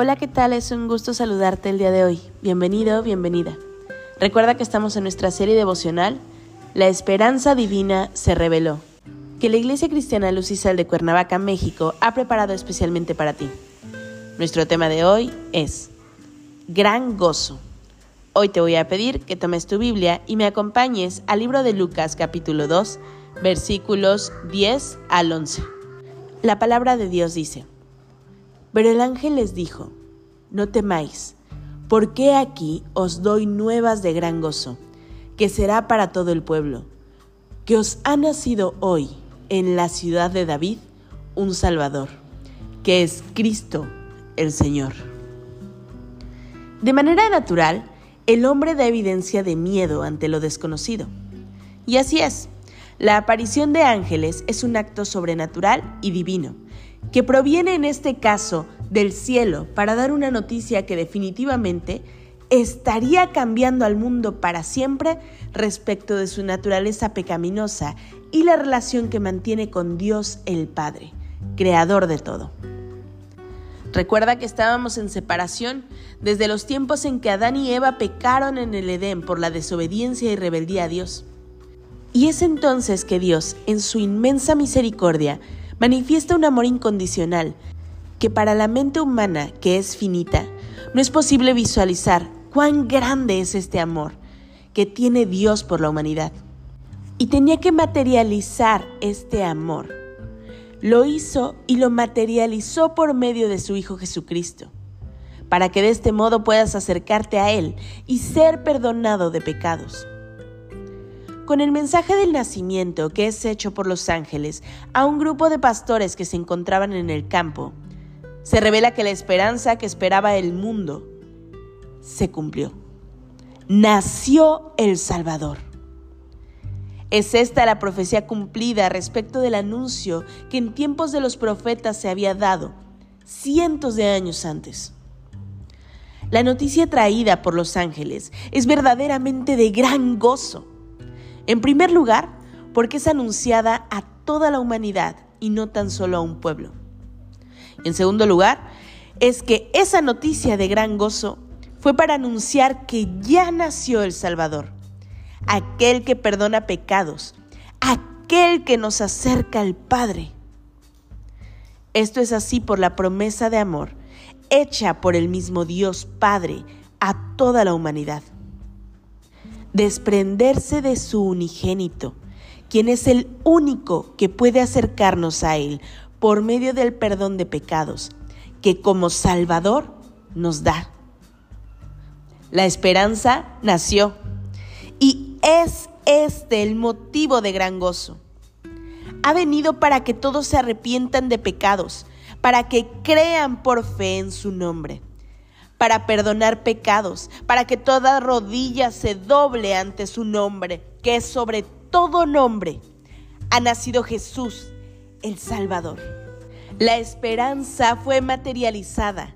Hola, ¿qué tal? Es un gusto saludarte el día de hoy. Bienvenido, bienvenida. Recuerda que estamos en nuestra serie devocional La esperanza divina se reveló, que la Iglesia Cristiana Luz de Cuernavaca, México, ha preparado especialmente para ti. Nuestro tema de hoy es Gran Gozo. Hoy te voy a pedir que tomes tu Biblia y me acompañes al libro de Lucas capítulo 2, versículos 10 al 11. La palabra de Dios dice, pero el ángel les dijo, no temáis, porque aquí os doy nuevas de gran gozo, que será para todo el pueblo, que os ha nacido hoy en la ciudad de David un Salvador, que es Cristo el Señor. De manera natural, el hombre da evidencia de miedo ante lo desconocido. Y así es, la aparición de ángeles es un acto sobrenatural y divino que proviene en este caso del cielo para dar una noticia que definitivamente estaría cambiando al mundo para siempre respecto de su naturaleza pecaminosa y la relación que mantiene con Dios el Padre, creador de todo. Recuerda que estábamos en separación desde los tiempos en que Adán y Eva pecaron en el Edén por la desobediencia y rebeldía a Dios. Y es entonces que Dios, en su inmensa misericordia, manifiesta un amor incondicional que para la mente humana, que es finita, no es posible visualizar cuán grande es este amor que tiene Dios por la humanidad. Y tenía que materializar este amor. Lo hizo y lo materializó por medio de su Hijo Jesucristo, para que de este modo puedas acercarte a Él y ser perdonado de pecados. Con el mensaje del nacimiento que es hecho por los ángeles a un grupo de pastores que se encontraban en el campo, se revela que la esperanza que esperaba el mundo se cumplió. Nació el Salvador. Es esta la profecía cumplida respecto del anuncio que en tiempos de los profetas se había dado cientos de años antes. La noticia traída por los ángeles es verdaderamente de gran gozo. En primer lugar, porque es anunciada a toda la humanidad y no tan solo a un pueblo. En segundo lugar, es que esa noticia de gran gozo fue para anunciar que ya nació el Salvador, aquel que perdona pecados, aquel que nos acerca al Padre. Esto es así por la promesa de amor hecha por el mismo Dios Padre a toda la humanidad desprenderse de su unigénito, quien es el único que puede acercarnos a Él por medio del perdón de pecados, que como Salvador nos da. La esperanza nació y es este el motivo de gran gozo. Ha venido para que todos se arrepientan de pecados, para que crean por fe en su nombre para perdonar pecados, para que toda rodilla se doble ante su nombre, que es sobre todo nombre. Ha nacido Jesús, el Salvador. La esperanza fue materializada.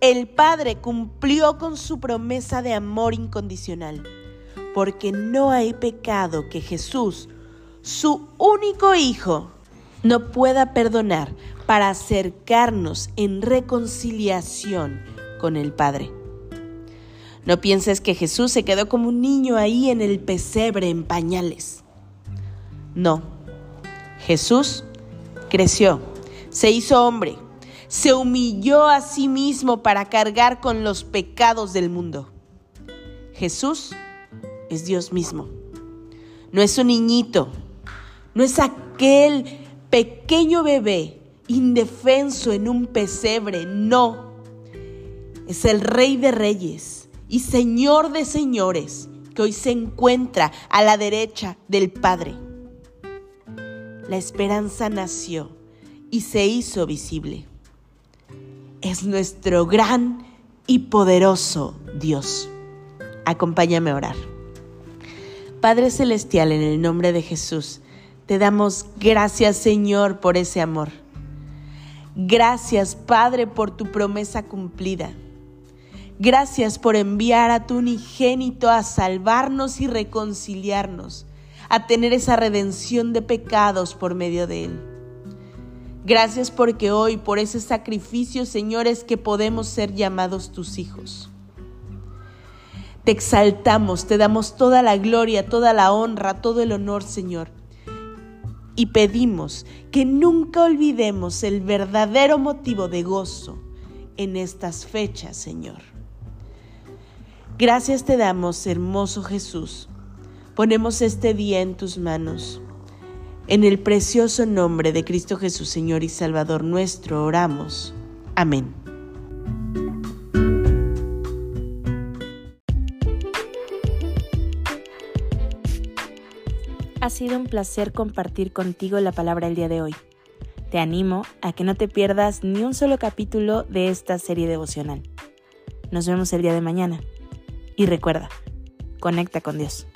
El Padre cumplió con su promesa de amor incondicional, porque no hay pecado que Jesús, su único Hijo, no pueda perdonar para acercarnos en reconciliación con el Padre. No pienses que Jesús se quedó como un niño ahí en el pesebre en pañales. No, Jesús creció, se hizo hombre, se humilló a sí mismo para cargar con los pecados del mundo. Jesús es Dios mismo. No es un niñito, no es aquel pequeño bebé indefenso en un pesebre, no es el Rey de Reyes y Señor de Señores que hoy se encuentra a la derecha del Padre. La esperanza nació y se hizo visible. Es nuestro gran y poderoso Dios. Acompáñame a orar. Padre Celestial, en el nombre de Jesús, te damos gracias Señor por ese amor. Gracias Padre por tu promesa cumplida. Gracias por enviar a tu unigénito a salvarnos y reconciliarnos, a tener esa redención de pecados por medio de él. Gracias porque hoy, por ese sacrificio, Señor, es que podemos ser llamados tus hijos. Te exaltamos, te damos toda la gloria, toda la honra, todo el honor, Señor. Y pedimos que nunca olvidemos el verdadero motivo de gozo en estas fechas, Señor. Gracias te damos, hermoso Jesús. Ponemos este día en tus manos. En el precioso nombre de Cristo Jesús, Señor y Salvador nuestro, oramos. Amén. Ha sido un placer compartir contigo la palabra el día de hoy. Te animo a que no te pierdas ni un solo capítulo de esta serie devocional. Nos vemos el día de mañana. Y recuerda, conecta con Dios.